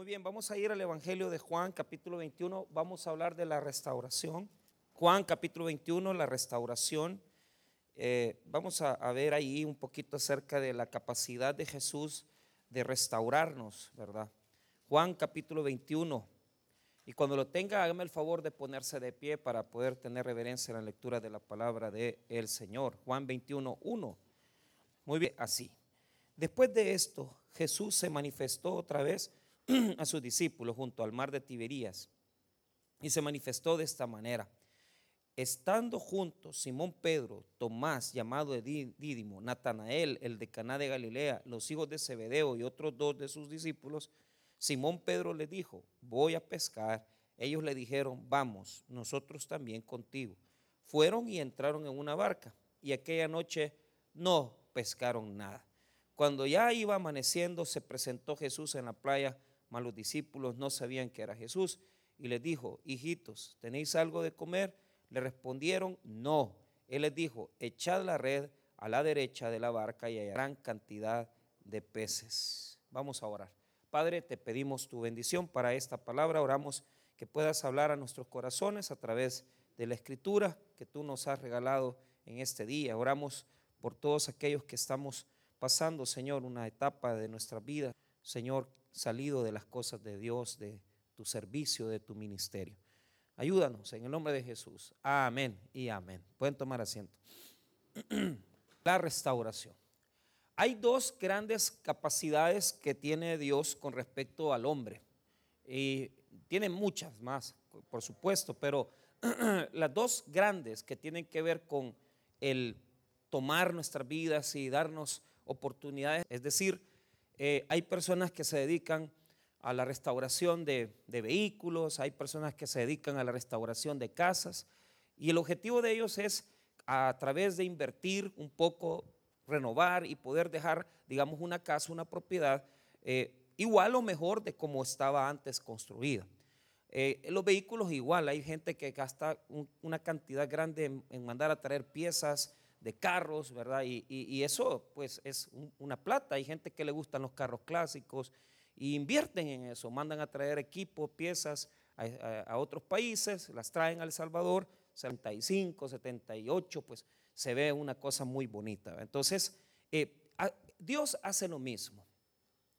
Muy bien, vamos a ir al Evangelio de Juan, capítulo 21. Vamos a hablar de la restauración. Juan, capítulo 21, la restauración. Eh, vamos a, ver ahí un poquito acerca de la capacidad de Jesús de restaurarnos, ¿verdad? Juan, capítulo 21. Y cuando lo tenga, hágame el favor de ponerse de pie para poder tener reverencia en la lectura de la palabra del el Señor. Juan 21, 1. Muy bien, así. Después de esto, Jesús se manifestó otra vez a sus discípulos junto al mar de Tiberías y se manifestó de esta manera. Estando juntos Simón Pedro, Tomás, llamado Dídimo, Natanael, el de Caná de Galilea, los hijos de Zebedeo y otros dos de sus discípulos, Simón Pedro le dijo, voy a pescar. Ellos le dijeron, vamos, nosotros también contigo. Fueron y entraron en una barca y aquella noche no pescaron nada. Cuando ya iba amaneciendo, se presentó Jesús en la playa, mas los discípulos no sabían que era Jesús y les dijo, hijitos, ¿tenéis algo de comer? Le respondieron, no. Él les dijo, echad la red a la derecha de la barca y hay gran cantidad de peces. Vamos a orar. Padre, te pedimos tu bendición para esta palabra. Oramos que puedas hablar a nuestros corazones a través de la escritura que tú nos has regalado en este día. Oramos por todos aquellos que estamos pasando, Señor, una etapa de nuestra vida, Señor, salido de las cosas de Dios, de tu servicio, de tu ministerio. Ayúdanos en el nombre de Jesús. Amén y amén. Pueden tomar asiento. La restauración. Hay dos grandes capacidades que tiene Dios con respecto al hombre. Y tiene muchas más, por supuesto, pero las dos grandes que tienen que ver con el tomar nuestras vidas y darnos oportunidades. Es decir, eh, hay personas que se dedican a la restauración de, vehículos, hay personas que se dedican a la restauración de casas y el objetivo de ellos es a través de invertir un poco, renovar y poder dejar, digamos, una casa, una propiedad eh, igual o mejor de como estaba antes construida. Eh, los vehículos igual, hay gente que gasta una cantidad grande en, mandar a traer piezas de carros, ¿verdad? Y, eso pues es una plata. Hay gente que le gustan los carros clásicos y invierten en eso, mandan a traer equipos, piezas a, otros países, las traen a El Salvador, 75, 78, pues se ve una cosa muy bonita. Entonces, eh, Dios hace lo mismo.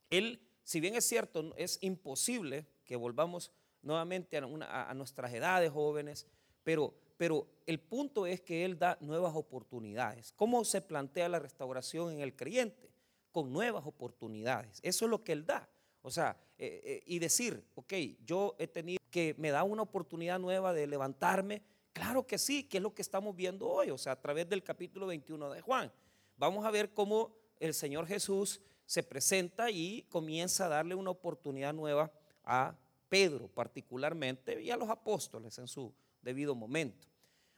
Él, si bien es cierto, es imposible que volvamos nuevamente a, a nuestras edades jóvenes, pero, pero el punto es que Él da nuevas oportunidades. ¿Cómo se plantea la restauración en el creyente? Con nuevas oportunidades. Eso es lo que Él da. O sea, eh, eh, y decir, ok, yo he tenido que me da una oportunidad nueva de levantarme. Claro que sí, que es lo que estamos viendo hoy, o sea, a través del capítulo 21 de Juan. Vamos a ver cómo el Señor Jesús se presenta y comienza a darle una oportunidad nueva a Pedro particularmente y a los apóstoles en su debido momento.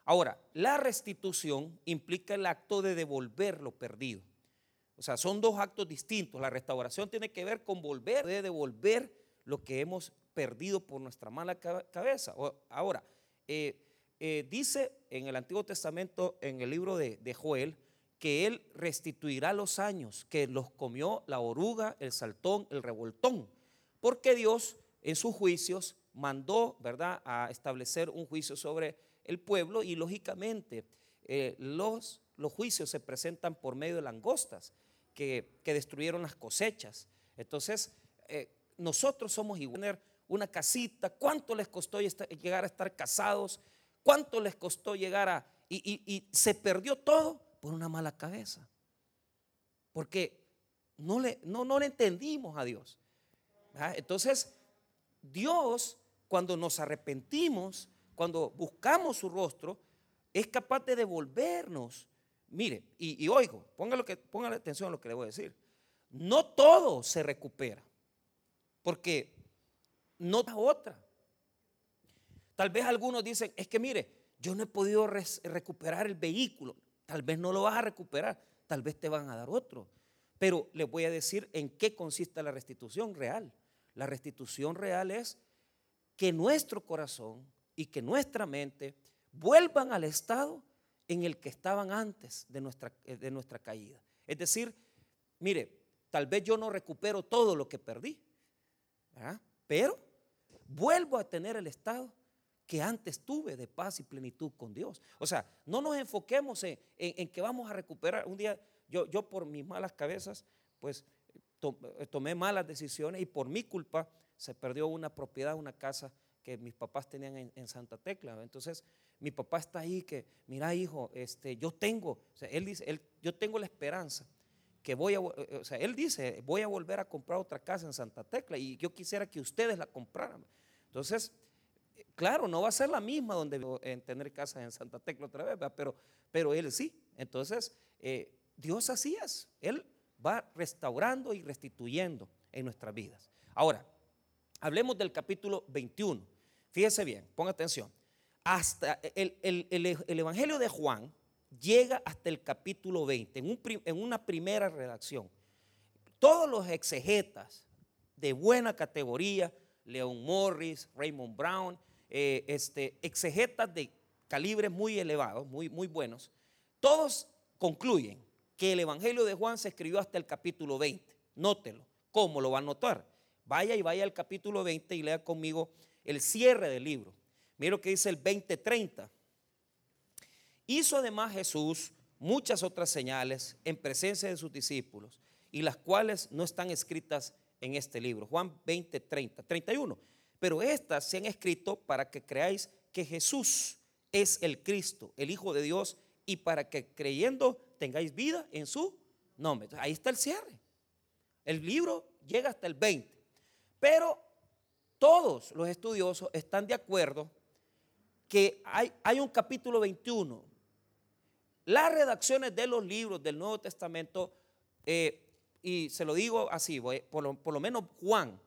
Ahora, la restitución implica el acto de devolver lo perdido. O sea, son dos actos distintos. La restauración tiene que ver con volver, de devolver lo que hemos perdido por nuestra mala cabeza. Ahora, eh, eh, dice en el Antiguo Testamento, en el libro de, de Joel, que Él restituirá los años que los comió la oruga, el saltón, el revoltón, porque Dios en sus juicios mandó, ¿verdad?, a establecer un juicio sobre el pueblo y lógicamente eh, los, los juicios se presentan por medio de langostas que, destruyeron las cosechas. Entonces, eh, nosotros somos igual, una casita, ¿cuánto les costó llegar a estar casados? ¿Cuánto les costó llegar a... Y, se perdió todo por una mala cabeza. Porque no le, no, no le entendimos a Dios. Entonces, Dios, cuando nos arrepentimos, cuando buscamos su rostro, es capaz de devolvernos Mire, y, oigo, póngale, que, atención a lo que le voy a decir. No todo se recupera, porque no da otra. Tal vez algunos dicen, es que mire, yo no he podido recuperar el vehículo, tal vez no lo vas a recuperar, tal vez te van a dar otro. Pero les voy a decir en qué consiste la restitución real. La restitución real es que nuestro corazón y que nuestra mente vuelvan al estado en el que estaban antes de nuestra, eh, de nuestra caída. Es decir, mire, tal vez yo no recupero todo lo que perdí, pero vuelvo a tener el estado que antes tuve de paz y plenitud con Dios. O sea, no nos enfoquemos en, que vamos a recuperar. Un día yo, yo por mis malas cabezas, pues tomé malas decisiones y por mi culpa se perdió una propiedad, una casa que mis papás tenían en, Santa Tecla. Entonces, mi papá está ahí que, mira hijo, este, yo tengo, o sea, él dice, él, yo tengo la esperanza que voy a, eh, o sea, él dice, voy a volver a comprar otra casa en Santa Tecla y yo quisiera que ustedes la compraran. Entonces, claro, no va a ser la misma donde en tener casa en Santa Tecla otra vez, pero, pero él sí. Entonces, eh, Dios así es. Él va restaurando y restituyendo en nuestras vidas. Ahora, hablemos del capítulo 21. Fíjese bien, ponga atención. Hasta el, Evangelio de Juan llega hasta el capítulo 20, en, una primera redacción. Todos los exegetas de buena categoría, Leon Morris, Raymond Brown, eh, este, exegetas de calibres muy elevados, muy, muy buenos, todos concluyen que el Evangelio de Juan se escribió hasta el capítulo 20. Nótelo. ¿Cómo lo va a notar? Vaya y vaya al capítulo 20 y lea conmigo el cierre del libro. Mira lo que dice el 20:30. Hizo además Jesús muchas otras señales en presencia de sus discípulos y las cuales no están escritas en este libro. Juan 20, 30, 31. Pero estas se han escrito para que creáis que Jesús es el Cristo, el Hijo de Dios, y para que creyendo tengáis vida en su nombre. ahí está el cierre. El libro llega hasta el 20. Pero todos los estudiosos están de acuerdo que hay, hay un capítulo 21. Las redacciones de los libros del Nuevo Testamento, eh, y se lo digo así, por lo, menos Juan,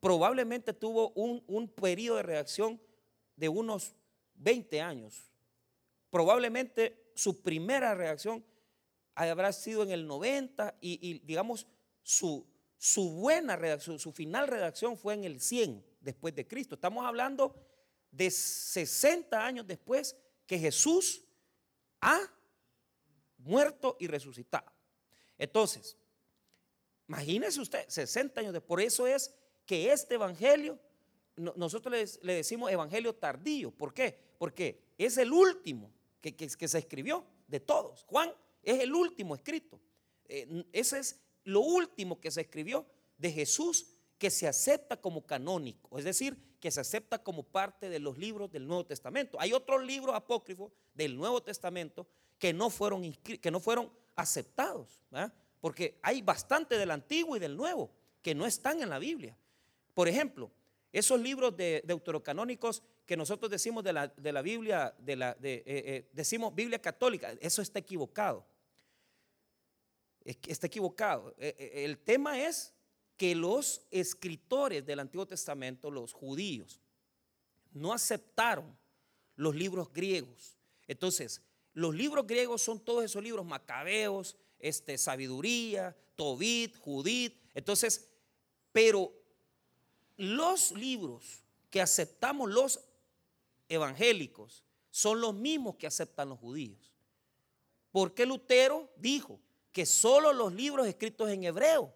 probablemente tuvo un, un periodo de redacción de unos 20 años. Probablemente su primera redacción habrá sido en el 90 y, digamos su, su buena redacción, su final redacción fue en el 100 después de Cristo. Estamos hablando de 60 años después que Jesús ha muerto y resucitado. Entonces, imagínese usted, 60 años después. Por eso es que este evangelio, nosotros le, decimos evangelio tardío. ¿Por qué? Porque es el último que, se escribió de todos. Juan es el último escrito. Eh, ese es lo último que se escribió de Jesús que se acepta como canónico, es decir, que se acepta como parte de los libros del Nuevo Testamento. Hay otros libros apócrifos del Nuevo Testamento que no fueron, que no fueron aceptados, porque hay bastante del Antiguo y del Nuevo que no están en la Biblia. Por ejemplo, esos libros de deuterocanónicos que nosotros decimos de la, de la Biblia, de la, eh, eh, decimos Biblia católica, eso está equivocado. Está equivocado. Eh, el tema es que los escritores del Antiguo Testamento, los judíos, no aceptaron los libros griegos. Entonces, los libros griegos son todos esos libros macabeos, este, sabiduría, Tobit, Judit. Entonces, pero los libros que aceptamos los evangélicos son los mismos que aceptan los judíos. Porque Lutero dijo que solo los libros escritos en hebreo,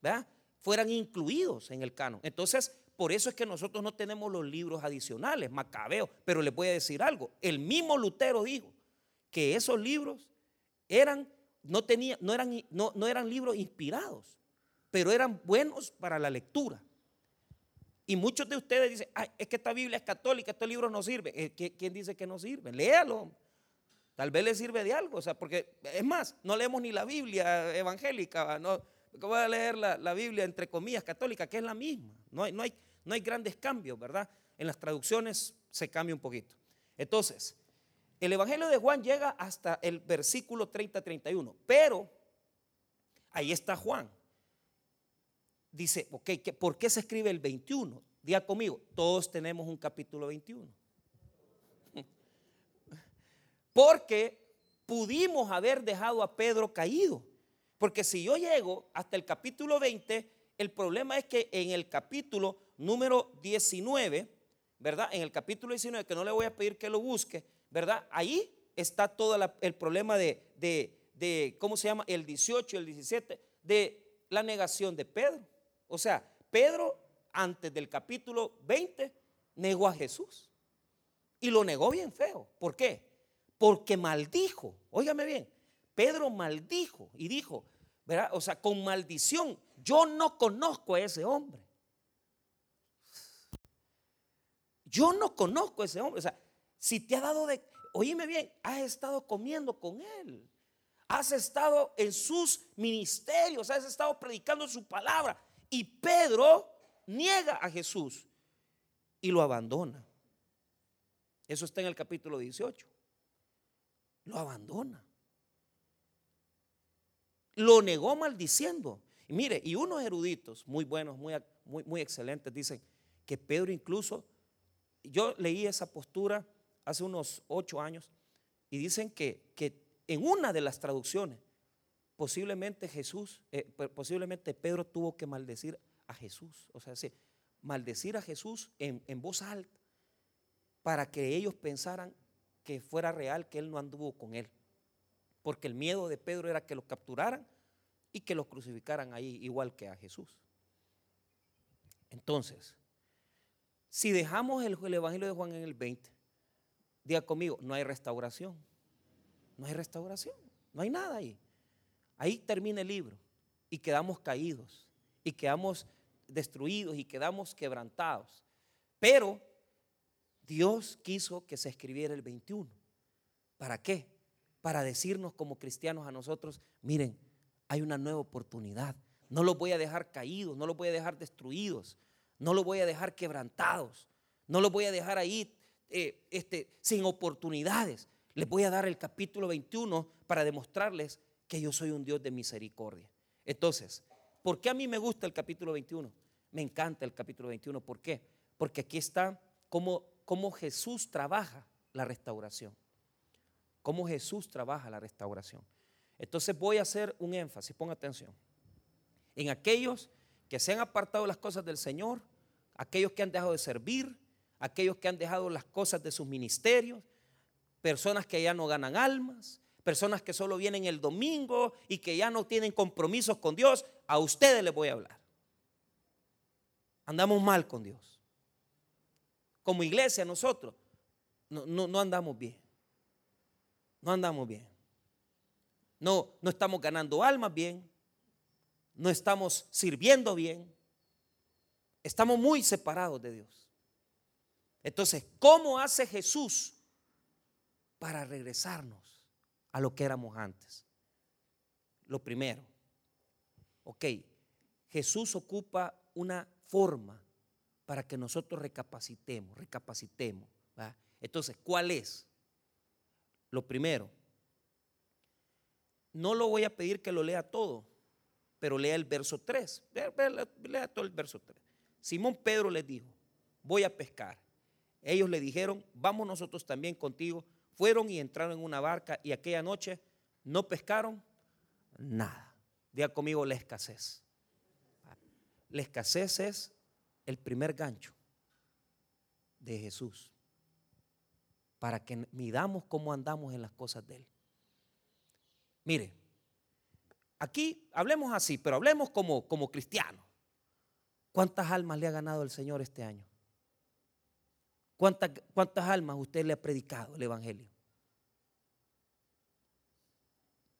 ¿verdad? Fueran incluidos en el canon. Entonces, por eso es que nosotros no tenemos los libros adicionales, Macabeo. Pero les voy a decir algo, el mismo Lutero dijo que esos libros eran, no, no, eran, no, no eran libros inspirados, pero eran buenos para la lectura. Y muchos de ustedes dicen, es que esta Biblia es católica, este libro no sirve. Eh, ¿Quién dice que no sirve? Léalo. Tal vez le sirve de algo. O sea, porque es más, no leemos ni la Biblia evangélica. No, voy a leer la, Biblia entre comillas católica, que es la misma. No hay, no, hay, no hay grandes cambios, ¿verdad? En las traducciones se cambia un poquito. Entonces, el Evangelio de Juan llega hasta el versículo 30-31, pero ahí está Juan. Dice, ok, ¿por qué se escribe el 21? Día conmigo, todos tenemos un capítulo 21. Porque pudimos haber dejado a Pedro caído. Porque si yo llego hasta el capítulo 20, el problema es que en el capítulo número 19, ¿verdad? En el capítulo 19, que no le voy a pedir que lo busque, ¿verdad? Ahí está todo el problema de, de, ¿cómo se llama? El 18 y el 17, de la negación de Pedro. O sea, Pedro antes del capítulo 20, negó a Jesús. Y lo negó bien feo. ¿Por qué? Porque maldijo. Óigame bien. Pedro maldijo y dijo. O sea, con maldición, yo no conozco a ese hombre. Yo no conozco a ese hombre. O sea, si te ha dado de, oíme bien, has estado comiendo con él. Has estado en sus ministerios, has estado predicando su palabra. Y Pedro niega a Jesús y lo abandona. Eso está en el capítulo 18. Lo abandona. Lo negó maldiciendo. Y mire, y unos eruditos muy buenos, muy, muy, muy excelentes, dicen que Pedro incluso, yo leí esa postura hace unos ocho años, y dicen que, que en una de las traducciones, posiblemente Jesús, eh, posiblemente Pedro tuvo que maldecir a Jesús. O sea, maldecir a Jesús en, en voz alta para que ellos pensaran que fuera real que él no anduvo con él. Porque el miedo de Pedro era que lo capturaran y que lo crucificaran ahí igual que a Jesús. Entonces, si dejamos el, el, Evangelio de Juan en el 20, diga conmigo, no hay restauración. No hay restauración. No hay nada ahí. Ahí termina el libro y quedamos caídos y quedamos destruidos y quedamos quebrantados. Pero Dios quiso que se escribiera el 21. ¿Para qué? Para decirnos como cristianos a nosotros, miren, hay una nueva oportunidad. No los voy a dejar caídos, no los voy a dejar destruidos, no los voy a dejar quebrantados, no los voy a dejar ahí eh, este, sin oportunidades. Les voy a dar el capítulo 21 para demostrarles que yo soy un Dios de misericordia. Entonces, ¿Por qué a mí me gusta el capítulo 21? Me encanta el capítulo 21. ¿Por qué? Porque aquí está cómo, cómo Jesús trabaja la restauración. Cómo Jesús trabaja la restauración. Entonces voy a hacer un énfasis, ponga atención. En aquellos que se han apartado las cosas del Señor, aquellos que han dejado de servir, aquellos que han dejado las cosas de sus ministerios, personas que ya no ganan almas, personas que solo vienen el domingo y que ya no tienen compromisos con Dios, a ustedes les voy a hablar. Andamos mal con Dios. Como iglesia nosotros no, no, andamos bien. No andamos bien. No, no estamos ganando almas bien. No estamos sirviendo bien. Estamos muy separados de Dios. Entonces, ¿cómo hace Jesús para regresarnos? a lo que éramos antes. Lo primero, ok, Jesús ocupa una forma para que nosotros recapacitemos, recapacitemos. Entonces, ¿cuál es? Lo primero, no lo voy a pedir que lo lea todo, pero lea el verso 3. Lea, todo el verso 3. Simón Pedro les dijo, voy a pescar. Ellos le dijeron, vamos nosotros también contigo fueron y entraron en una barca y aquella noche no pescaron nada. Diga conmigo la escasez. La escasez es el primer gancho de Jesús para que midamos cómo andamos en las cosas de Él. Mire, aquí hablemos así, pero hablemos como, como cristianos. ¿Cuántas almas le ha ganado el Señor este año? ¿Cuántas, ¿Cuántas almas usted le ha predicado el Evangelio?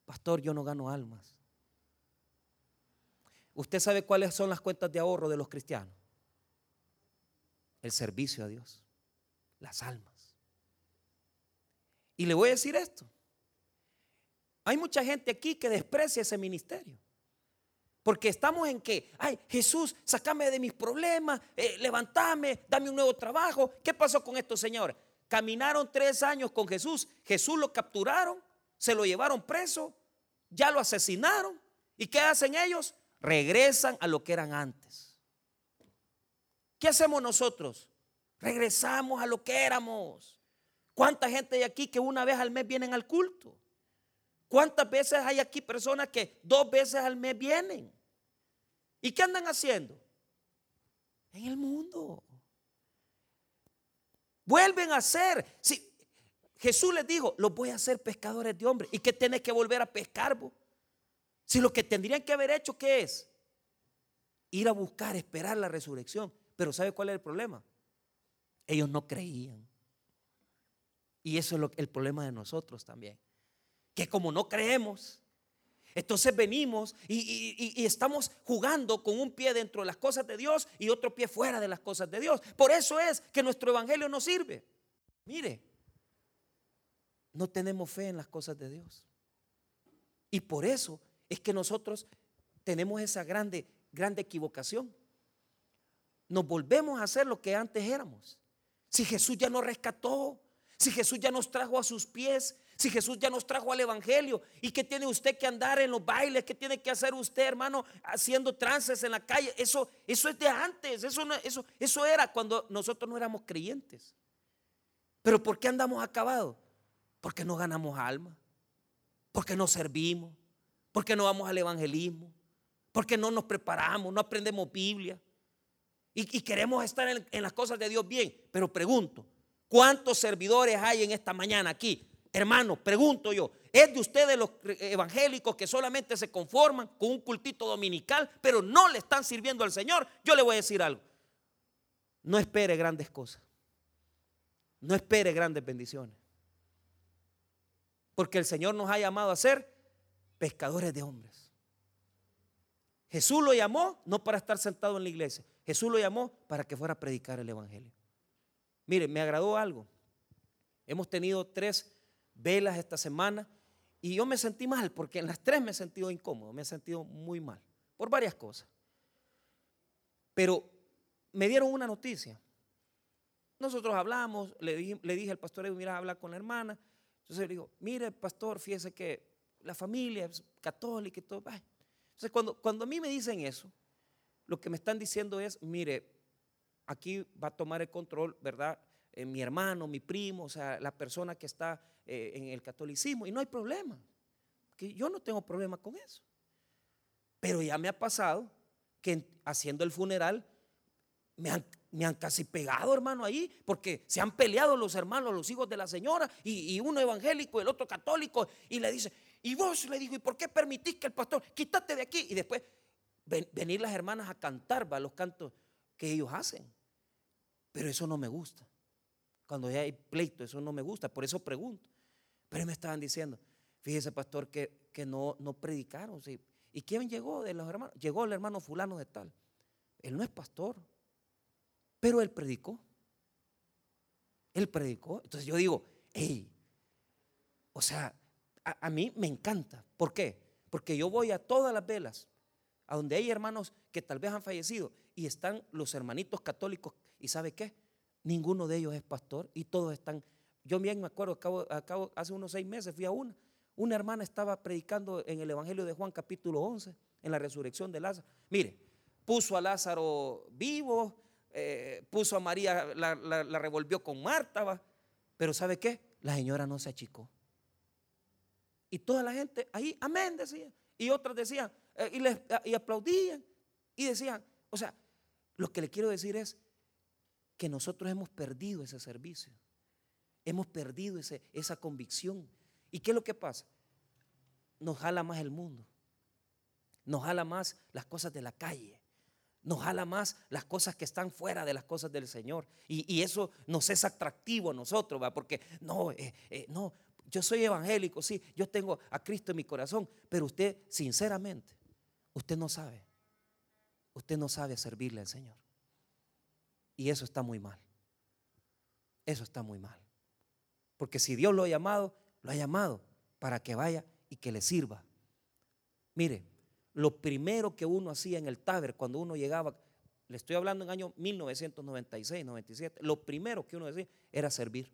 Pastor, yo no gano almas. ¿Usted sabe cuáles son las cuentas de ahorro de los cristianos? El servicio a Dios, las almas. Y le voy a decir esto. Hay mucha gente aquí que desprecia ese ministerio. Porque estamos en que, ay, Jesús, sacame de mis problemas, eh, levantame, dame un nuevo trabajo. ¿Qué pasó con estos señores? Caminaron tres años con Jesús, Jesús lo capturaron, se lo llevaron preso, ya lo asesinaron. ¿Y qué hacen ellos? Regresan a lo que eran antes. ¿Qué hacemos nosotros? Regresamos a lo que éramos. ¿Cuánta gente hay aquí que una vez al mes vienen al culto? ¿Cuántas veces hay aquí personas que dos veces al mes vienen? ¿Y qué andan haciendo? En el mundo. Vuelven a ser. Si Jesús les dijo, los voy a hacer pescadores de hombres. ¿Y qué tienes que volver a pescar vos? Si lo que tendrían que haber hecho, ¿qué es? Ir a buscar, esperar la resurrección. Pero ¿sabe cuál es el problema? Ellos no creían. Y eso es lo, el problema de nosotros también. Que como no creemos, entonces venimos y, y, estamos jugando con un pie dentro de las cosas de Dios y otro pie fuera de las cosas de Dios. Por eso es que nuestro evangelio no sirve. Mire, no tenemos fe en las cosas de Dios. Y por eso es que nosotros tenemos esa grande, grande equivocación. Nos volvemos a hacer lo que antes éramos. Si Jesús ya nos rescató, si Jesús ya nos trajo a sus pies, si Jesús ya nos trajo al Evangelio, ¿y qué tiene usted que andar en los bailes? ¿Qué tiene que hacer usted, hermano, haciendo trances en la calle? Eso, eso es de antes, eso, eso, eso era cuando nosotros no éramos creyentes. Pero ¿por qué andamos acabados? Porque no ganamos alma, porque no servimos, porque no vamos al evangelismo, porque no nos preparamos, no aprendemos Biblia y, queremos estar en, las cosas de Dios bien. Pero pregunto, ¿cuántos servidores hay en esta mañana aquí? Hermano, pregunto yo, ¿es de ustedes los evangélicos que solamente se conforman con un cultito dominical, pero no le están sirviendo al Señor? Yo le voy a decir algo. No espere grandes cosas. No espere grandes bendiciones. Porque el Señor nos ha llamado a ser pescadores de hombres. Jesús lo llamó no para estar sentado en la iglesia. Jesús lo llamó para que fuera a predicar el Evangelio. Mire, me agradó algo. Hemos tenido tres velas esta semana y yo me sentí mal porque en las tres me he sentido incómodo, me he sentido muy mal por varias cosas. Pero me dieron una noticia. Nosotros hablamos, le dije, al pastor, mira, habla con la hermana. Entonces le digo, mire, pastor, fíjese que la familia es católica y todo. Entonces, cuando a mí me dicen eso, lo que me están diciendo es, mire, aquí va a tomar el control, ¿verdad? Eh, mi hermano, mi primo, o sea, la persona que está eh, en el catolicismo, y no hay problema. Que yo no tengo problema con eso. Pero ya me ha pasado que haciendo el funeral me han casi pegado, hermano, ahí, porque se han peleado los hermanos, los hijos de la señora, y, uno evangélico, el otro católico, y le dice, y vos le digo, ¿y por qué permitís que el pastor, quítate de aquí? Y después venir las hermanas a cantar va, los cantos que ellos hacen. Pero eso no me gusta. Cuando ya hay pleito, eso no me gusta, por eso pregunto. Pero me estaban diciendo, fíjese, pastor, que, que no, no predicaron. ¿Y quién llegó de los hermanos? Llegó el hermano fulano de tal. Él no es pastor. Pero él predicó. Él predicó. Entonces yo digo, hey, o sea, a, mí me encanta. ¿Por qué? Porque yo voy a todas las velas, a donde hay hermanos que tal vez han fallecido y están los hermanitos católicos. ¿Y sabe qué? Ninguno de ellos es pastor y todos están. Yo bien me acuerdo, acabo, acabo, hace unos seis meses fui a una. Una hermana estaba predicando en el Evangelio de Juan capítulo 11, en la resurrección de Lázaro. Mire, puso a Lázaro vivo, eh, puso a María, la, revolvió con Marta, pero ¿sabe qué? La señora no se achicó. Y toda la gente ahí, amén, decía. Y otros decían, eh, y, les, y aplaudían, y decían, o sea, lo que le quiero decir es que nosotros hemos perdido ese servicio, hemos perdido ese, esa convicción. ¿Y qué es lo que pasa? Nos jala más el mundo, nos jala más las cosas de la calle, nos jala más las cosas que están fuera de las cosas del Señor. Y, eso nos es atractivo a nosotros, ¿va? porque no, eh, eh, no, yo soy evangélico, sí, yo tengo a Cristo en mi corazón, pero usted, sinceramente, usted no sabe. Usted no sabe servirle al Señor. Y eso está muy mal. Eso está muy mal. Porque si Dios lo ha llamado, lo ha llamado para que vaya y que le sirva. Mire, lo primero que uno hacía en el Taber cuando uno llegaba, le estoy hablando en año 1996, 97, lo primero que uno decía era servir.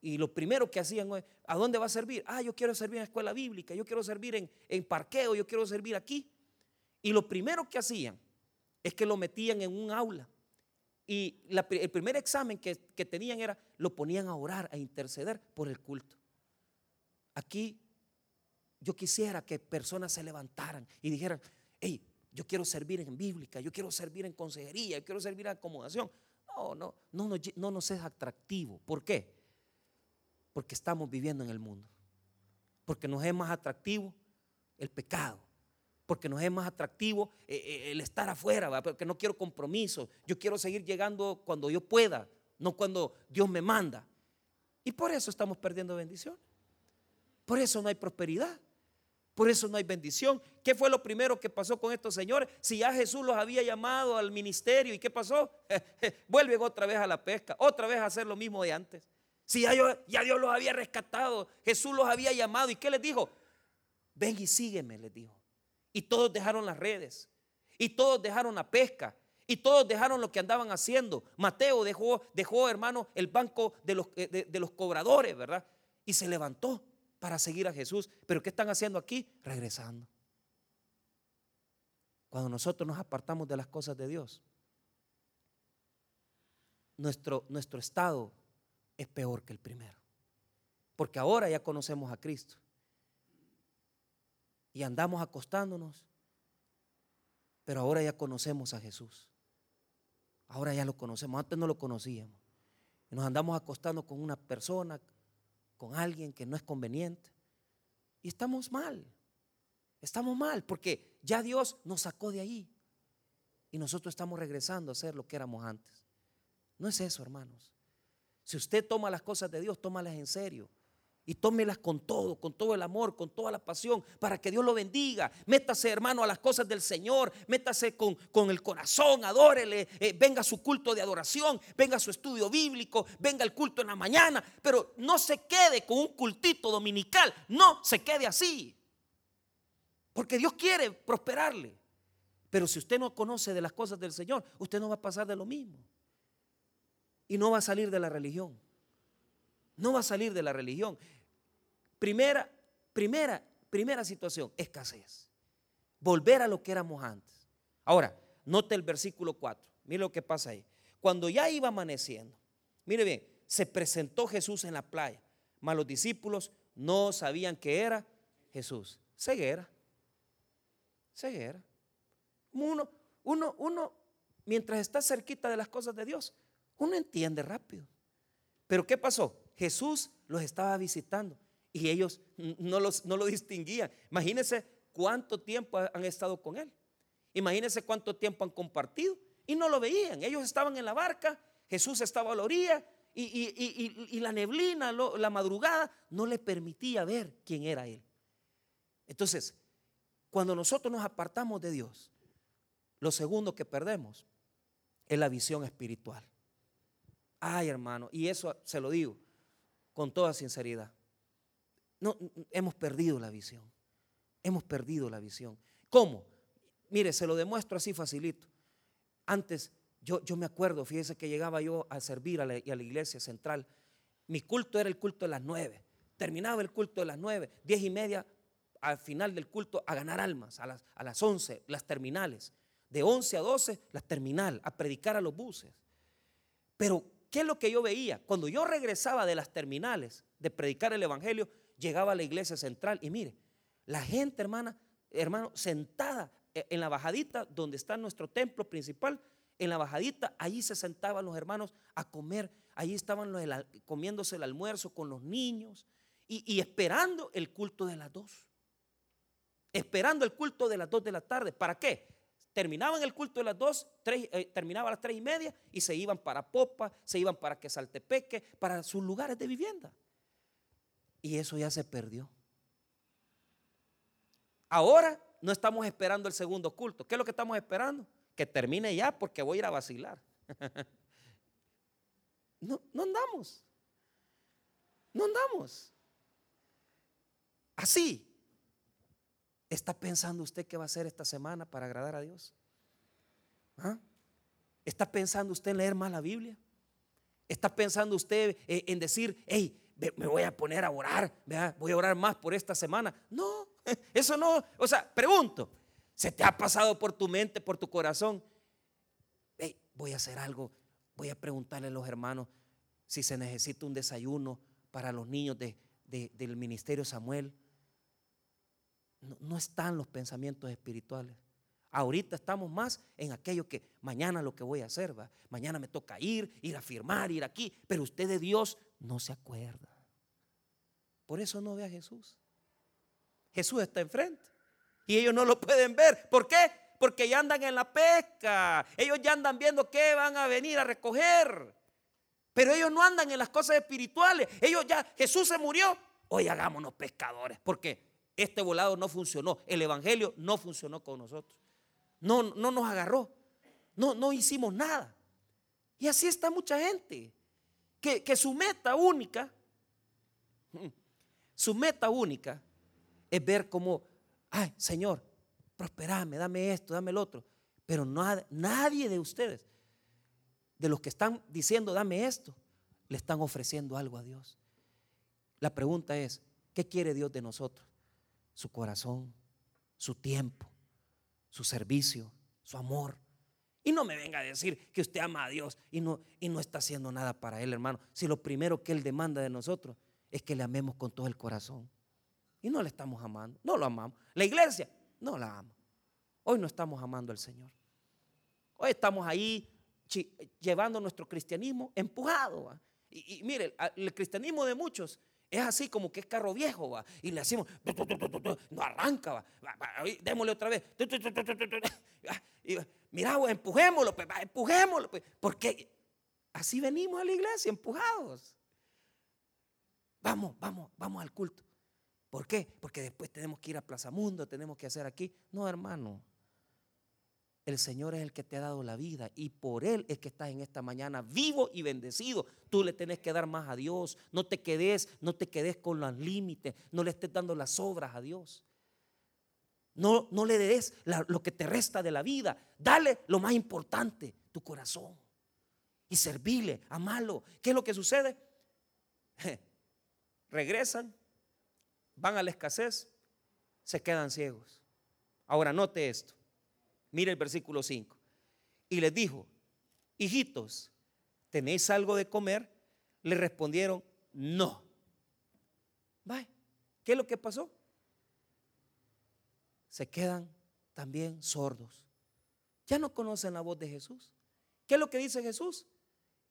Y lo primero que hacían, ¿a dónde va a servir? Ah, yo quiero servir en la escuela bíblica, yo quiero servir en, en parqueo, yo quiero servir aquí. Y lo primero que hacían es que lo metían en un aula. Y el primer examen que, que tenían era, lo ponían a orar, a interceder por el culto. Aquí yo quisiera que personas se levantaran y dijeran, hey, yo quiero servir en bíblica, yo quiero servir en consejería, yo quiero servir en acomodación. No, no, no, no, no nos es atractivo. ¿Por qué? Porque estamos viviendo en el mundo. Porque nos es más atractivo el pecado. Porque nos es más atractivo eh, eh, el estar afuera, porque no quiero compromiso. Yo quiero seguir llegando cuando yo pueda, no cuando Dios me manda. Y por eso estamos perdiendo bendición. Por eso no hay prosperidad. Por eso no hay bendición. ¿Qué fue lo primero que pasó con estos señores? Si ya Jesús los había llamado al ministerio, ¿y qué pasó? Vuelven otra vez a la pesca, otra vez a hacer lo mismo de antes. Si ya, ya Dios los había rescatado, Jesús los había llamado, ¿y qué les dijo? Ven y sígueme, les dijo. Y todos dejaron las redes, y todos dejaron la pesca, y todos dejaron lo que andaban haciendo. Mateo dejó, dejó hermano, el banco de los, eh, de los cobradores, ¿verdad? Y se levantó para seguir a Jesús. Pero ¿qué están haciendo aquí? Regresando. Cuando nosotros nos apartamos de las cosas de Dios, nuestro, nuestro estado es peor que el primero. Porque ahora ya conocemos a Cristo. Y andamos acostándonos, pero ahora ya conocemos a Jesús. Ahora ya lo conocemos, antes no lo conocíamos. Y nos andamos acostando con una persona con alguien que no es conveniente. Y estamos mal. Estamos mal porque ya Dios nos sacó de ahí. Y nosotros estamos regresando a ser lo que éramos antes. No es eso, hermanos. Si usted toma las cosas de Dios, tómalas en serio y tómelas con todo, con todo el amor, con toda la pasión, para que Dios lo bendiga. Métase, hermano, a las cosas del Señor, métase con, con el corazón, adórele, eh, venga su culto de adoración, venga su estudio bíblico, venga el culto en la mañana, pero no se quede con un cultito dominical, no se quede así, porque Dios quiere prosperarle. Pero si usted no conoce de las cosas del Señor, usted no va a pasar de lo mismo. Y no va a salir de la religión. No va a salir de la religión. Primera, primera, primera situación, escasez. Volver a lo que éramos antes. Ahora, note el versículo 4. Mire lo que pasa ahí. Cuando ya iba amaneciendo, mire bien, se presentó Jesús en la playa, mas los discípulos no sabían que era Jesús. Ceguera. Ceguera. Uno, uno, uno, mientras está cerquita de las cosas de Dios, uno entiende rápido. Pero ¿qué pasó? Jesús los estaba visitando y ellos no, los, no lo distinguían. Imagínense cuánto tiempo han estado con él. Imagínense cuánto tiempo han compartido y no lo veían. Ellos estaban en la barca, Jesús estaba a la orilla y, la neblina, la madrugada, no le permitía ver quién era él. Entonces, cuando nosotros nos apartamos de Dios, lo segundo que perdemos es la visión espiritual. Ay, hermano, y eso se lo digo con toda sinceridad. No, hemos perdido la visión. Hemos perdido la visión. ¿Cómo? Mire, se lo demuestro así facilito. Antes, yo, yo me acuerdo, fíjese que llegaba yo a servir a la, a la iglesia central. Mi culto era el culto de las nueve. Terminaba el culto de las nueve, diez y media, al final del culto, a ganar almas, a las, a las once, las terminales. De once a doce, las terminal, a predicar a los buses. Pero, ¿qué es lo que yo veía? Cuando yo regresaba de las terminales, de predicar el Evangelio, llegaba a la iglesia central y mire, la gente, hermana, hermano, sentada e, en la bajadita donde está nuestro templo principal, en la bajadita, allí se sentaban los hermanos a comer, allí estaban los, comiéndose el almuerzo con los niños y, esperando el culto de las dos. Esperando el culto de las dos de la tarde. ¿Para qué? Terminaban el culto de las dos, eh, terminaba a las tres y media y se iban para Popa, se iban para Quesaltepeque, para sus lugares de vivienda. Y eso ya se perdió. Ahora no estamos esperando el segundo culto. ¿Qué es lo que estamos esperando? Que termine ya porque voy a ir a vacilar. No, no andamos. No andamos. Así. ¿Está pensando usted qué va a hacer esta semana para agradar a Dios? ¿Ah? ¿Está pensando usted en leer más la Biblia? ¿Está pensando usted eh, en decir, hey, me voy a poner a orar, voy a orar más por esta semana. No, eso no. O sea, pregunto, ¿se te ha pasado por tu mente, por tu corazón? voy a hacer algo, voy a preguntarle a los hermanos si se necesita un desayuno para los niños del ministerio Samuel. No, están los pensamientos espirituales. Ahorita estamos más en aquello que mañana lo que voy a hacer, ¿va? Mañana me toca ir, ir a firmar, ir aquí, pero usted de Dios no se acuerda. Por eso no ve a Jesús. Jesús está enfrente. y ellos no lo pueden ver. ¿Por qué? Porque ya andan en la pesca. Ellos ya andan viendo qué van a venir a recoger. Pero ellos no andan en las cosas espirituales. Ellos ya, Jesús se murió. Hoy hagámonos pescadores. Porque este volado no funcionó. El evangelio no funcionó con nosotros. No, no nos agarró. No, no hicimos nada. Y así está mucha gente. Que, que su meta única, su meta única es ver cómo, ay, Señor, prosperame, dame esto, dame el otro. Pero nadie de ustedes, de los que están diciendo, dame esto, le están ofreciendo algo a Dios. La pregunta es, ¿qué quiere Dios de nosotros? Su corazón, su tiempo, su servicio, su amor. Y no me venga a decir que usted ama a Dios y no, y no está haciendo nada para Él, hermano. Si lo primero que Él demanda de nosotros es que le amemos con todo el corazón. Y no le estamos amando, no lo amamos. La iglesia no la ama. Hoy no estamos amando al Señor. Hoy estamos ahí llevando nuestro cristianismo empujado. Y, mire, el cristianismo de muchos es así como que es carro viejo, y le hacemos, no arranca, démosle otra vez. Mira, empujémoslo, empujémoslo, porque así venimos a la iglesia, empujados. Vamos, vamos, vamos al culto. ¿Por qué? Porque después tenemos que ir a Plaza Mundo, tenemos que hacer aquí. No, hermano. El Señor es el que te ha dado la vida y por Él es que estás en esta mañana vivo y bendecido. Tú le tenés que dar más a Dios. No te quedes, no te quedes con los límites. No le estés dando las obras a Dios. No, no le des lo que te resta de la vida. Dale lo más importante, tu corazón. Y servirle, amalo. ¿Qué es lo que sucede? Regresan van a la escasez, se quedan ciegos. Ahora note esto. Mire el versículo 5. Y les dijo, hijitos, ¿tenéis algo de comer? Le respondieron, no. ¿qué es lo que pasó? Se quedan también sordos. Ya no conocen la voz de Jesús. ¿Qué es lo que dice Jesús?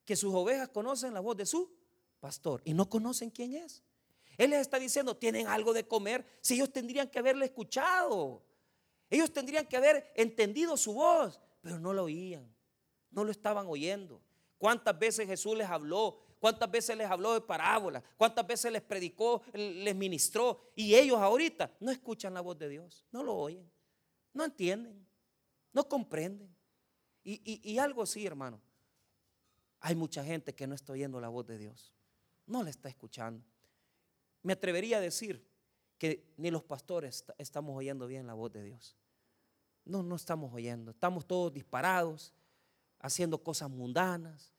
Que sus ovejas conocen la voz de su pastor y no conocen quién es. Él les está diciendo, tienen algo de comer. Si ellos tendrían que haberle escuchado. Ellos tendrían que haber entendido su voz, pero no lo oían. No lo estaban oyendo. ¿Cuántas veces Jesús les habló? ¿Cuántas veces les habló de parábolas? ¿Cuántas veces les predicó, les ministró? Y ellos ahorita no escuchan la voz de Dios, no lo oyen, no entienden, no comprenden. Y, y algo sí, hermano. Hay mucha gente que no está oyendo la voz de Dios, no la está escuchando. Me atrevería a decir que ni los pastores estamos oyendo bien la voz de Dios. No, no estamos oyendo. Estamos todos disparados, haciendo cosas mundanas.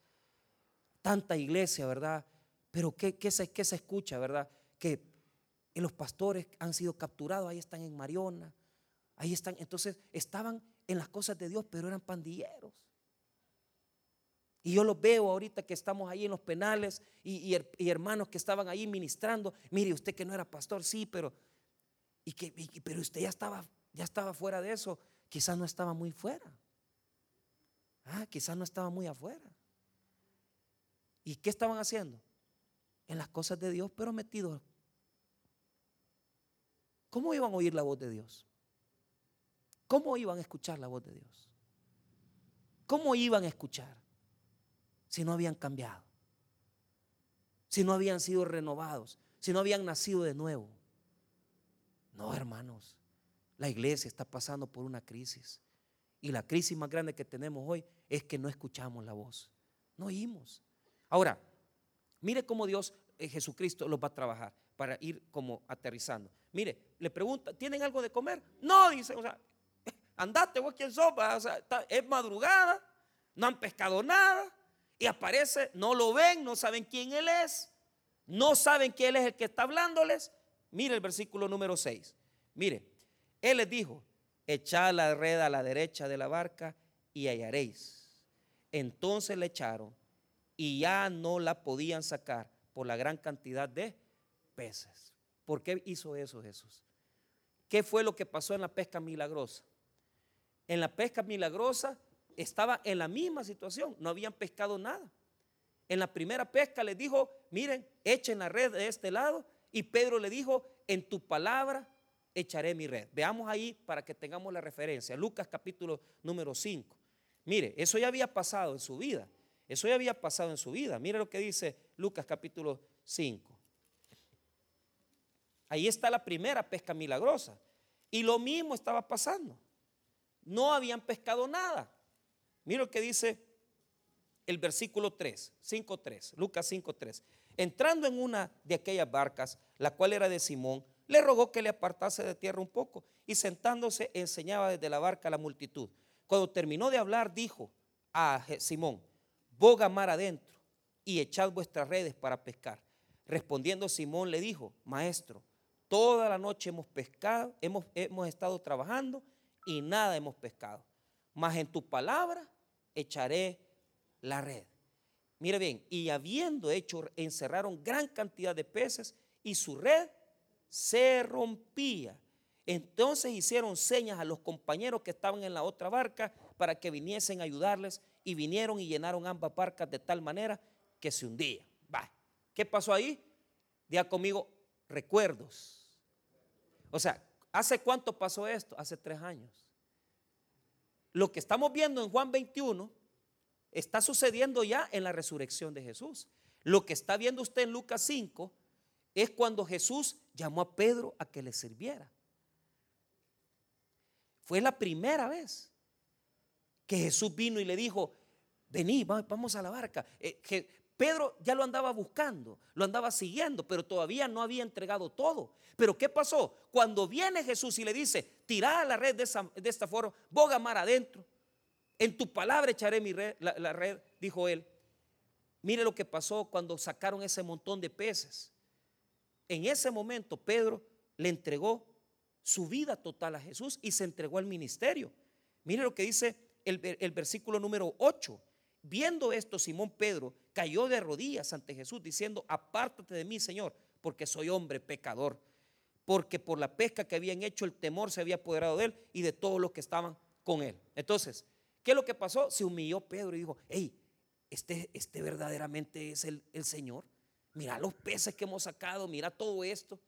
Tanta iglesia, ¿verdad? Pero ¿qué, se, se escucha, verdad? Que los pastores han sido capturados, ahí están en Mariona, ahí están. Entonces estaban en las cosas de Dios, pero eran pandilleros. Y yo los veo ahorita que estamos ahí en los penales y, hermanos que estaban ahí ministrando. Mire, usted que no era pastor, sí, pero, y que, pero usted ya estaba, ya estaba fuera de eso. Quizás no estaba muy fuera. Ah, quizás no estaba muy afuera. ¿Y qué estaban haciendo? En las cosas de Dios, pero metidos. ¿Cómo iban a oír la voz de Dios? ¿Cómo iban a escuchar la voz de Dios? ¿Cómo iban a escuchar? Si no habían cambiado, si no habían sido renovados, si no habían nacido de nuevo. No, hermanos, la iglesia está pasando por una crisis. Y la crisis más grande que tenemos hoy es que no escuchamos la voz, no oímos. Ahora, mire cómo Dios, eh, Jesucristo, los va a trabajar para ir como aterrizando. Mire, le pregunta, ¿tienen algo de comer? No, dice, o sea, andate vos quién sos, o sea, es madrugada, no han pescado nada, y aparece, no lo ven, no saben quién Él es, no saben quién es el que está hablándoles. Mire el versículo número 6. Mire, Él les dijo, echad la red a la derecha de la barca y hallaréis. Entonces le echaron y ya no la podían sacar por la gran cantidad de peces. ¿Por qué hizo eso Jesús? ¿Qué fue lo que pasó en la pesca milagrosa? En la pesca milagrosa estaba en la misma situación, no habían pescado nada. En la primera pesca les dijo, miren, echen la red de este lado. Y Pedro le dijo, en tu palabra echaré mi red. Veamos ahí para que tengamos la referencia. Lucas capítulo número 5. Mire, eso ya había pasado en su vida. Eso ya había pasado en su vida. Mire lo que dice Lucas capítulo 5. Ahí está la primera pesca milagrosa. Y lo mismo estaba pasando. No habían pescado nada. Mire lo que dice el versículo 3, 5.3, Lucas 5.3. Entrando en una de aquellas barcas, la cual era de Simón, le rogó que le apartase de tierra un poco y sentándose enseñaba desde la barca a la multitud. Cuando terminó de hablar, dijo a Simón, boga mar adentro y echad vuestras redes para pescar. Respondiendo Simón le dijo, maestro, toda la noche hemos pescado, hemos, hemos estado trabajando y nada hemos pescado. Mas en tu palabra echaré la red. Mire bien, y habiendo hecho, encerraron gran cantidad de peces y su red se rompía. Entonces hicieron señas a los compañeros que estaban en la otra barca para que viniesen a ayudarles y vinieron y llenaron ambas barcas de tal manera que se hundía. Va. ¿Qué pasó ahí? Diga conmigo, recuerdos. O sea, ¿hace cuánto pasó esto? Hace tres años. Lo que estamos viendo en Juan 21 está sucediendo ya en la resurrección de Jesús. Lo que está viendo usted en Lucas 5 es cuando Jesús llamó a Pedro a que le sirviera. Fue la primera vez que Jesús vino y le dijo, vení, vamos a la barca. Pedro ya lo andaba buscando, lo andaba siguiendo, pero todavía no había entregado todo. Pero ¿qué pasó? Cuando viene Jesús y le dice, tirá la red de, esta forma, boga mar adentro, en tu palabra echaré mi red, la, red, dijo él. Mire lo que pasó cuando sacaron ese montón de peces. En ese momento Pedro le entregó su vida total a Jesús y se entregó al ministerio. Mire lo que dice el, el versículo número 8. Viendo esto, Simón Pedro cayó de rodillas ante Jesús diciendo, apártate de mí, Señor, porque soy hombre pecador. Porque por la pesca que habían hecho, el temor se había apoderado de él y de todos los que estaban con él. Entonces, ¿Qué es lo que pasó? Se humilló Pedro y dijo, hey, este, este verdaderamente es el, el Señor. Mira los peces que hemos sacado, mira todo esto.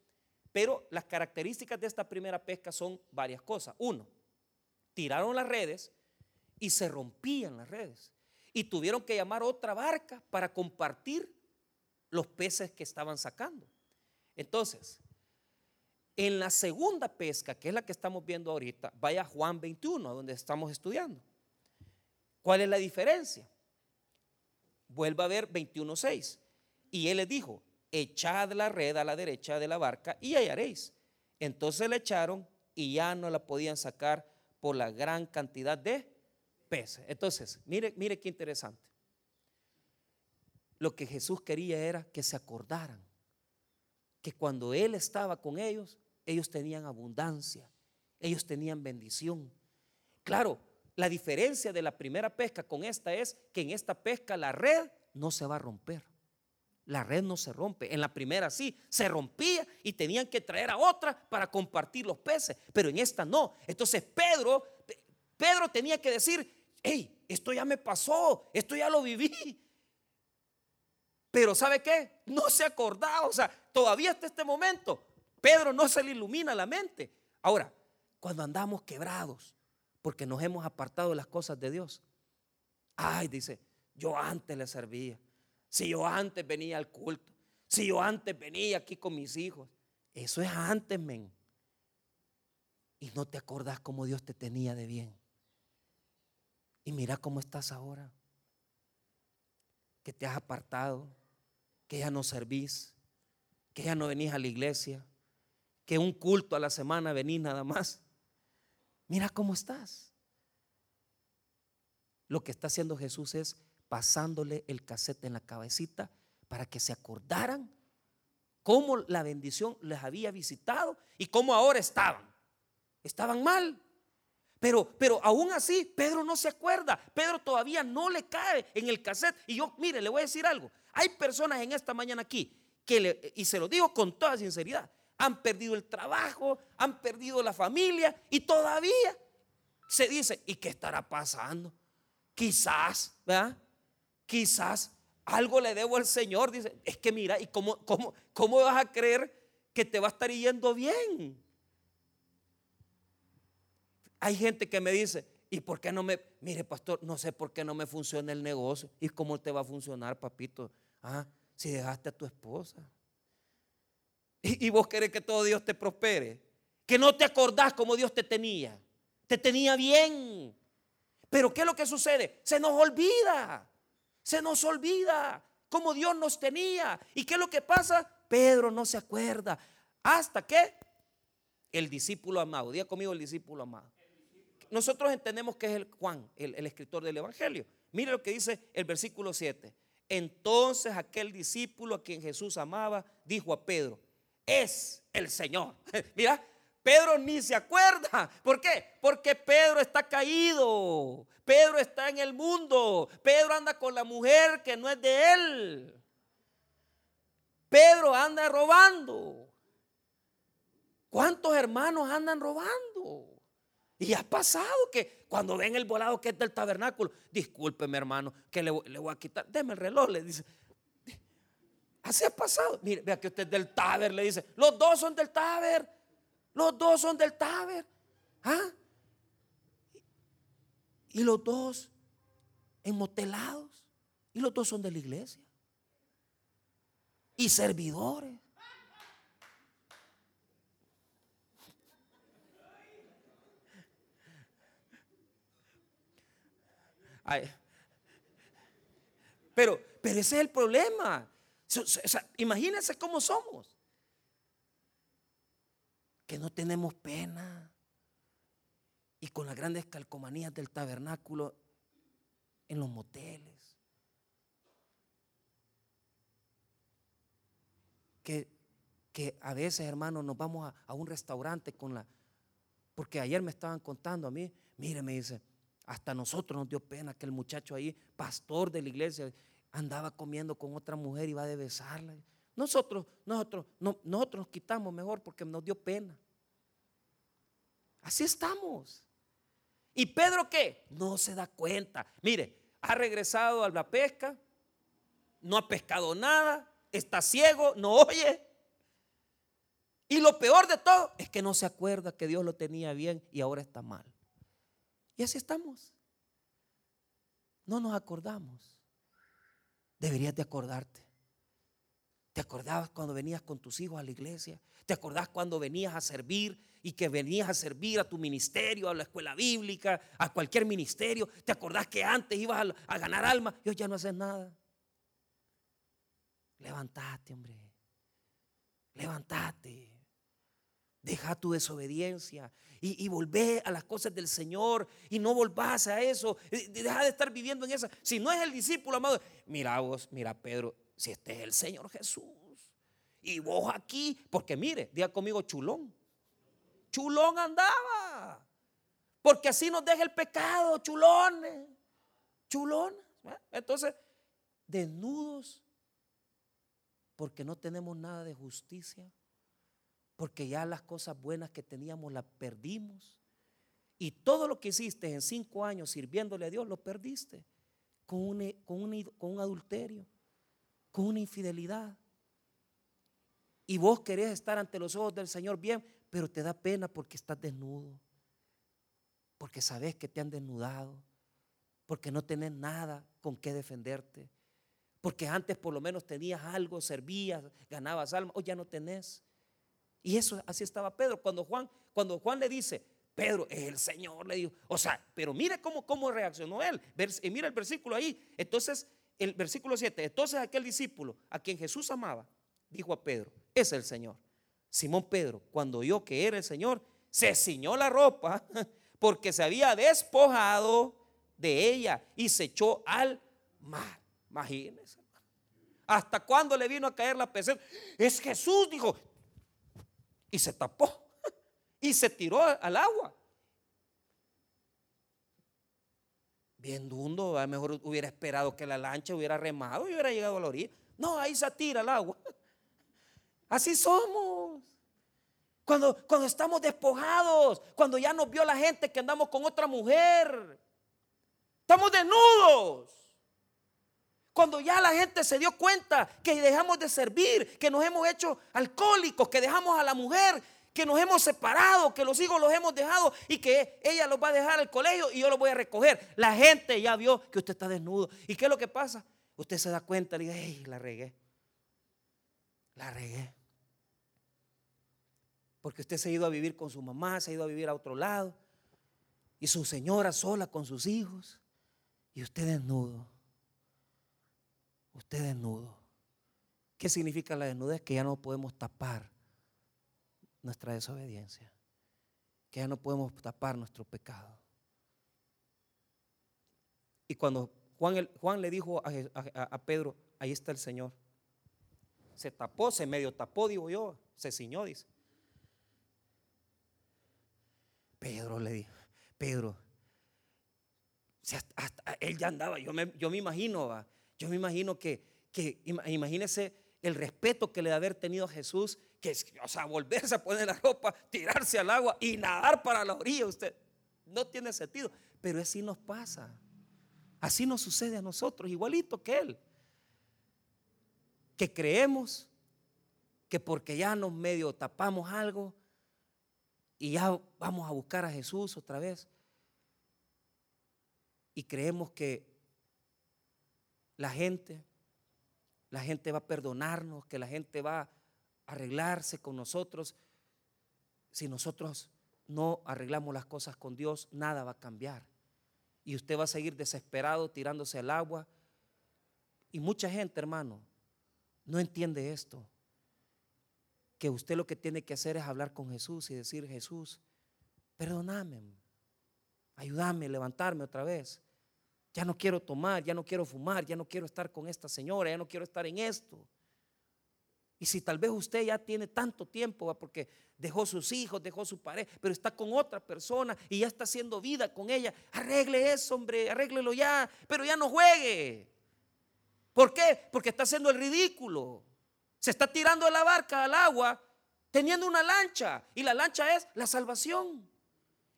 Pero las características de esta primera pesca son varias cosas. Uno, tiraron las redes y se rompían las redes. Y tuvieron que llamar otra barca para compartir los peces que estaban sacando. Entonces, en la segunda pesca, que es la que estamos viendo ahorita, vaya Juan 21, donde estamos estudiando. ¿Cuál es la diferencia? Vuelva a ver 21.6. Y él les dijo, echad la red a la derecha de la barca y hallaréis. Entonces le echaron y ya no la podían sacar por la gran cantidad de Entonces, mire, mire qué interesante. Lo que Jesús quería era que se acordaran que cuando Él estaba con ellos, ellos tenían abundancia, ellos tenían bendición. Claro, la diferencia de la primera pesca con esta es que en esta pesca la red no se va a romper. La red no se rompe. En la primera sí, se rompía y tenían que traer a otra para compartir los peces. Pero en esta no. Entonces Pedro, Pedro tenía que decir, hey, esto ya me pasó, esto ya lo viví. Pero ¿sabe qué? No se acordaba. O sea, todavía hasta este momento, Pedro no se le ilumina la mente. Ahora, cuando andamos quebrados, porque nos hemos apartado de las cosas de Dios. Ay, dice, yo antes le servía. Si yo antes venía al culto. Si yo antes venía aquí con mis hijos. Eso es antes, men. Y no te acordás cómo Dios te tenía de bien. Y mira cómo estás ahora. Que te has apartado. Que ya no servís. Que ya no venís a la iglesia. Que un culto a la semana venís nada más. Mira cómo estás. Lo que está haciendo Jesús es pasándole el casete en la cabecita para que se acordaran cómo la bendición les había visitado y cómo ahora estaban. Estaban mal. Pero, pero aún así, Pedro no se acuerda. Pedro todavía no le cae en el cassette. Y yo, mire, le voy a decir algo. Hay personas en esta mañana aquí que, y se lo digo con toda sinceridad, han perdido el trabajo, han perdido la familia y todavía se dice, ¿y qué estará pasando? Quizás, ¿verdad? Quizás algo le debo al Señor. Dice, es que mira, ¿y cómo, cómo, cómo vas a creer que te va a estar yendo bien? Hay gente que me dice, ¿y por qué no me, mire pastor, no sé por qué no me funciona el negocio? ¿Y cómo te va a funcionar, papito? Ah, si dejaste a tu esposa. Y, vos querés que todo Dios te prospere. Que no te acordás como Dios te tenía. Te tenía bien. Pero ¿qué es lo que sucede? Se nos olvida. Se nos olvida cómo Dios nos tenía. ¿Y qué es lo que pasa? Pedro no se acuerda. Hasta que el discípulo amado, diga conmigo el discípulo amado. Nosotros entendemos que es el Juan, el, escritor del Evangelio. Mire lo que dice el versículo 7. Entonces aquel discípulo a quien Jesús amaba dijo a Pedro, es el Señor. Mira, Pedro ni se acuerda. ¿Por qué? Porque Pedro está caído. Pedro está en el mundo. Pedro anda con la mujer que no es de él. Pedro anda robando. ¿Cuántos hermanos andan robando? Y ha pasado que cuando ven el volado que es del tabernáculo, discúlpeme hermano, que le, voy a quitar, deme el reloj, le dice. Así ha pasado. Mire, vea que usted es del taber, le dice. Los dos son del taber. Los dos son del Taber. ¿Ah? Y los dos enmotelados. Y los dos son de la iglesia. Y servidores. Pero, pero ese es el problema. imagínense cómo somos que no tenemos pena. Y con las grandes calcomanías del tabernáculo en los moteles. Que, que a veces, hermanos, nos vamos a, a un restaurante con la... Porque ayer me estaban contando a mí, mire, me dice, hasta nosotros nos dio pena que el muchacho ahí, pastor de la iglesia, andaba comiendo con otra mujer y iba a besarla. Nosotros, nosotros, no, nosotros nos quitamos mejor porque nos dio pena. Así estamos. ¿Y Pedro qué? No se da cuenta. Mire, ha regresado a la pesca, no ha pescado nada, está ciego, no oye. Y lo peor de todo es que no se acuerda que Dios lo tenía bien y ahora está mal. Y así estamos. No nos acordamos. Deberías de acordarte. ¿Te acordabas cuando venías con tus hijos a la iglesia? ¿Te acordás cuando venías a servir y que venías a servir a tu ministerio, a la escuela bíblica, a cualquier ministerio? ¿Te acordás que antes ibas a, ganar alma y hoy ya no haces nada? Levantate, hombre. Levantate. Deja tu desobediencia y, y a las cosas del Señor y no volvás a eso. Deja de estar viviendo en esa. Si no es el discípulo, amado, mira vos, mira Pedro, si este es el Señor Jesús. Y vos aquí, porque mire, diga conmigo chulón. Chulón andaba. Porque así nos deja el pecado, chulones. Chulones. Entonces, desnudos, porque no tenemos nada de justicia, porque ya las cosas buenas que teníamos las perdimos. Y todo lo que hiciste en cinco años sirviéndole a Dios lo perdiste con un, con con un adulterio con una infidelidad. Y vos querés estar ante los ojos del Señor bien, pero te da pena porque estás desnudo. Porque sabes que te han desnudado. Porque no tenés nada con qué defenderte. Porque antes por lo menos tenías algo, servías, ganabas alma, hoy ya no tenés. Y eso así estaba Pedro. Cuando Juan, cuando Juan le dice, Pedro, es el Señor, le dijo. O sea, pero mire cómo, cómo reaccionó él. Y mira el versículo ahí. Entonces el versículo 7, entonces aquel discípulo a quien Jesús amaba, dijo a Pedro, es el Señor. Simón Pedro, cuando oyó que era el Señor, se ciñó la ropa porque se había despojado de ella y se echó al mar. Imagínense. ¿Hasta cuándo le vino a caer la peseta? Es Jesús, dijo. Y se tapó. Y se tiró al agua. bien dundo, a lo mejor hubiera esperado que la lancha hubiera remado y hubiera llegado a la orilla. No, ahí se tira el agua. Así somos. Cuando, cuando estamos despojados, cuando ya nos vio la gente que andamos con otra mujer, estamos desnudos. Cuando ya la gente se dio cuenta que dejamos de servir, que nos hemos hecho alcohólicos, que dejamos a la mujer que nos hemos separado, que los hijos los hemos dejado y que ella los va a dejar al colegio y yo los voy a recoger. La gente ya vio que usted está desnudo. ¿Y qué es lo que pasa? Usted se da cuenta y dice, hey, la regué. La regué. Porque usted se ha ido a vivir con su mamá, se ha ido a vivir a otro lado. Y su señora sola con sus hijos. Y usted desnudo. Usted desnudo. ¿Qué significa la desnudez? Que ya no podemos tapar nuestra desobediencia. Que ya no podemos tapar nuestro pecado. Y cuando Juan, Juan le dijo a, Pedro, ahí está el Señor. Se tapó, se medio tapó, digo yo, se ciñó, dice. Pedro le dijo, Pedro, él ya andaba, yo me, yo me imagino, yo me imagino que, que imagínese el respeto que le de haber tenido a Jesús, que o sea, volverse a poner la ropa, tirarse al agua y nadar para la orilla, usted no tiene sentido, pero así nos pasa, así nos sucede a nosotros, igualito que él, que creemos que porque ya nos medio tapamos algo, y ya vamos a buscar a Jesús otra vez. Y creemos que la gente, la gente va a perdonarnos, que la gente va a arreglarse con nosotros. Si nosotros no arreglamos las cosas con Dios, nada va a cambiar. Y usted va a seguir desesperado tirándose al agua. Y mucha gente, hermano, no entiende esto que usted lo que tiene que hacer es hablar con Jesús y decir, Jesús, perdóname, ayúdame a levantarme otra vez. Ya no quiero tomar, ya no quiero fumar, ya no quiero estar con esta señora, ya no quiero estar en esto. Y si tal vez usted ya tiene tanto tiempo, porque dejó sus hijos, dejó su pareja, pero está con otra persona y ya está haciendo vida con ella, arregle eso, hombre, arréglelo ya, pero ya no juegue. ¿Por qué? Porque está haciendo el ridículo. Se está tirando de la barca al agua teniendo una lancha y la lancha es la salvación.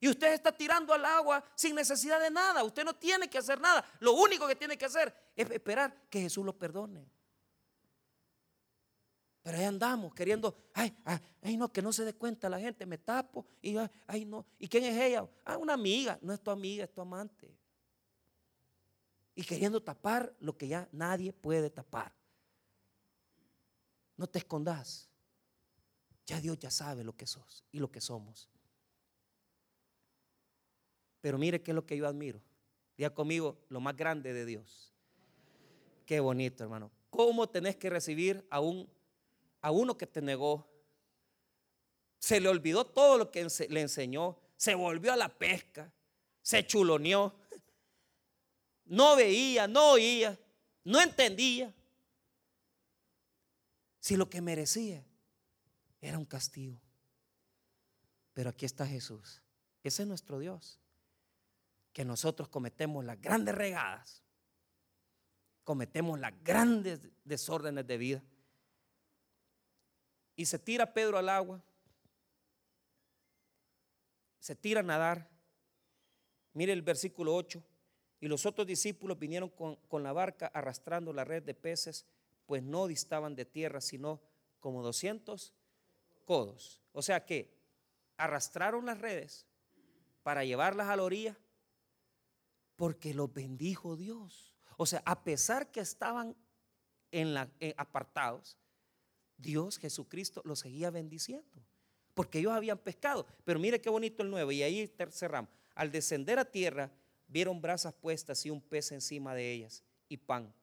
Y usted está tirando al agua sin necesidad de nada. Usted no tiene que hacer nada. Lo único que tiene que hacer es esperar que Jesús lo perdone. Pero ahí andamos queriendo, ay, ay, no, que no se dé cuenta la gente, me tapo y ay, no. ¿Y quién es ella? Ah, una amiga, no es tu amiga, es tu amante. Y queriendo tapar lo que ya nadie puede tapar. No te escondas. Ya Dios ya sabe lo que sos y lo que somos. Pero mire qué es lo que yo admiro. Diga conmigo lo más grande de Dios. Qué bonito, hermano. ¿Cómo tenés que recibir a, un, a uno que te negó? Se le olvidó todo lo que le enseñó. Se volvió a la pesca. Se chuloneó. No veía, no oía, no entendía si lo que merecía era un castigo. Pero aquí está Jesús. Ese es nuestro Dios. Que nosotros cometemos las grandes regadas. Cometemos las grandes desórdenes de vida. Y se tira Pedro al agua. Se tira a nadar. Mire el versículo 8. Y los otros discípulos vinieron con, con la barca arrastrando la red de peces pues no distaban de tierra, sino como 200 codos. O sea que arrastraron las redes para llevarlas a la orilla porque los bendijo Dios. O sea, a pesar que estaban en la, eh, apartados, Dios Jesucristo los seguía bendiciendo. Porque ellos habían pescado. Pero mire qué bonito el nuevo. Y ahí cerramos. Al descender a tierra, vieron brasas puestas y un pez encima de ellas y pan.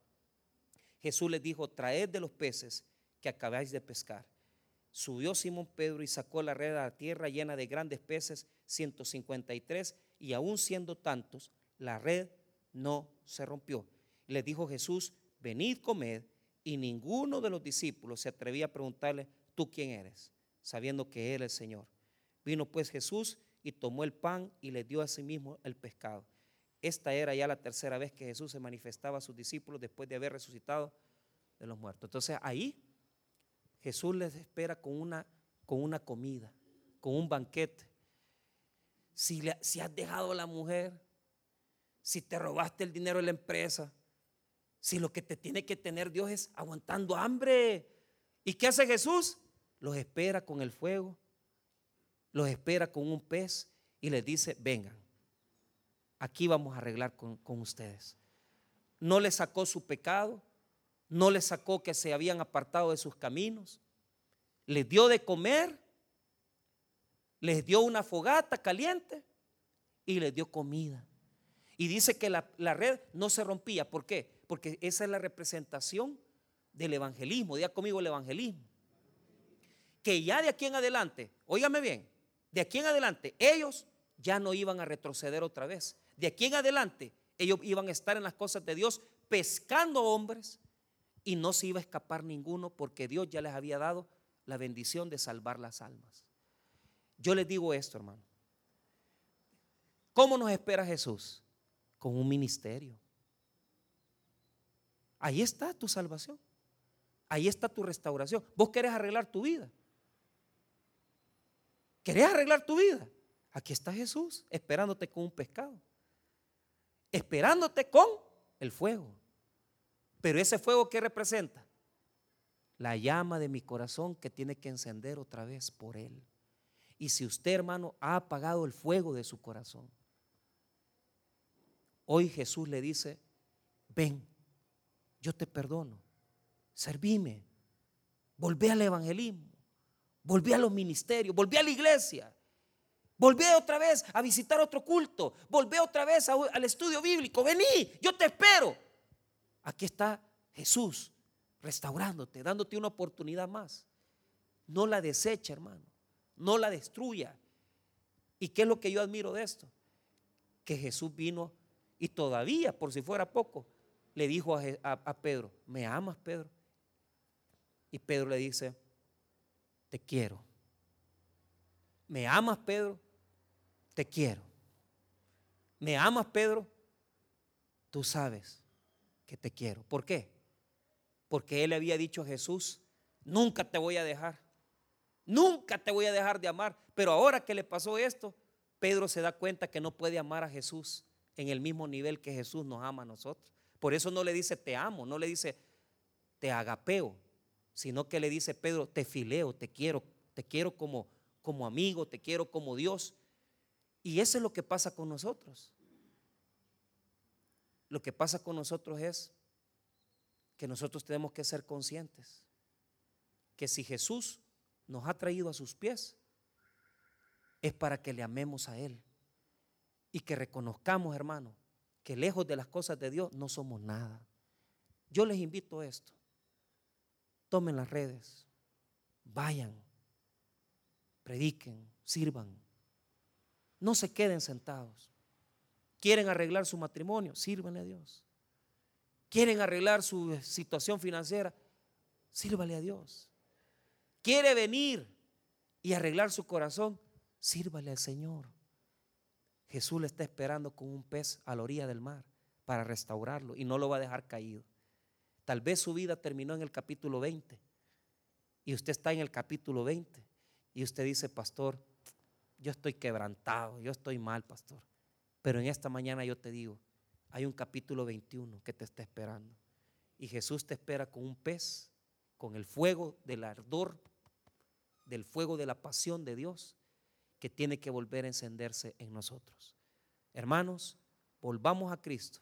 Jesús les dijo, traed de los peces que acabáis de pescar. Subió Simón Pedro y sacó la red a la tierra llena de grandes peces, 153, y aún siendo tantos, la red no se rompió. Les dijo Jesús, venid, comed, y ninguno de los discípulos se atrevía a preguntarle, ¿tú quién eres? Sabiendo que Él es el Señor. Vino pues Jesús y tomó el pan y le dio a sí mismo el pescado. Esta era ya la tercera vez que Jesús se manifestaba a sus discípulos después de haber resucitado de los muertos. Entonces ahí Jesús les espera con una, con una comida, con un banquete. Si, si has dejado a la mujer, si te robaste el dinero de la empresa, si lo que te tiene que tener Dios es aguantando hambre. ¿Y qué hace Jesús? Los espera con el fuego los espera con un pez y les dice, vengan, aquí vamos a arreglar con, con ustedes. No les sacó su pecado, no les sacó que se habían apartado de sus caminos, les dio de comer, les dio una fogata caliente y les dio comida. Y dice que la, red no se rompía. ¿Por qué? Porque esa es la representación del evangelismo. Diga conmigo el evangelismo. Que ya de aquí en adelante, óigame bien, de aquí en adelante ellos ya no iban a retroceder otra vez. De aquí en adelante ellos iban a estar en las cosas de Dios pescando hombres y no se iba a escapar ninguno porque Dios ya les había dado la bendición de salvar las almas. Yo les digo esto, hermano. ¿Cómo nos espera Jesús? Con un ministerio. Ahí está tu salvación. Ahí está tu restauración. Vos querés arreglar tu vida. ¿Querés arreglar tu vida? Aquí está Jesús esperándote con un pescado. Esperándote con el fuego. Pero ese fuego que representa? La llama de mi corazón que tiene que encender otra vez por Él. Y si usted, hermano, ha apagado el fuego de su corazón, hoy Jesús le dice, ven, yo te perdono, servime, volvé al evangelismo, volví a los ministerios, volví a la iglesia, volví otra vez a visitar otro culto, volví otra vez al estudio bíblico, vení, yo te espero. Aquí está Jesús restaurándote, dándote una oportunidad más. No la desecha, hermano. No la destruya. ¿Y qué es lo que yo admiro de esto? Que Jesús vino y todavía, por si fuera poco, le dijo a, Pedro, ¿me amas, Pedro? Y Pedro le dice, te quiero. ¿Me amas, Pedro? Te quiero. ¿Me amas, Pedro? Tú sabes que te quiero. ¿Por qué? Porque él le había dicho a Jesús, nunca te voy a dejar, nunca te voy a dejar de amar. Pero ahora que le pasó esto, Pedro se da cuenta que no puede amar a Jesús en el mismo nivel que Jesús nos ama a nosotros. Por eso no le dice te amo, no le dice te agapeo, sino que le dice Pedro, te fileo, te quiero, te quiero como, como amigo, te quiero como Dios. Y eso es lo que pasa con nosotros. Lo que pasa con nosotros es que nosotros tenemos que ser conscientes que si Jesús nos ha traído a sus pies, es para que le amemos a Él y que reconozcamos, hermano, que lejos de las cosas de Dios no somos nada. Yo les invito a esto. Tomen las redes, vayan, prediquen, sirvan. No se queden sentados. Quieren arreglar su matrimonio, sírvanle a Dios. Quieren arreglar su situación financiera, sírvale a Dios. Quiere venir y arreglar su corazón, sírvale al Señor. Jesús le está esperando con un pez a la orilla del mar para restaurarlo y no lo va a dejar caído. Tal vez su vida terminó en el capítulo 20 y usted está en el capítulo 20 y usted dice, pastor, yo estoy quebrantado, yo estoy mal, pastor. Pero en esta mañana yo te digo, hay un capítulo 21 que te está esperando. Y Jesús te espera con un pez, con el fuego del ardor, del fuego de la pasión de Dios, que tiene que volver a encenderse en nosotros. Hermanos, volvamos a Cristo,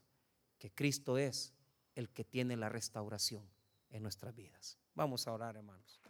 que Cristo es el que tiene la restauración en nuestras vidas. Vamos a orar, hermanos.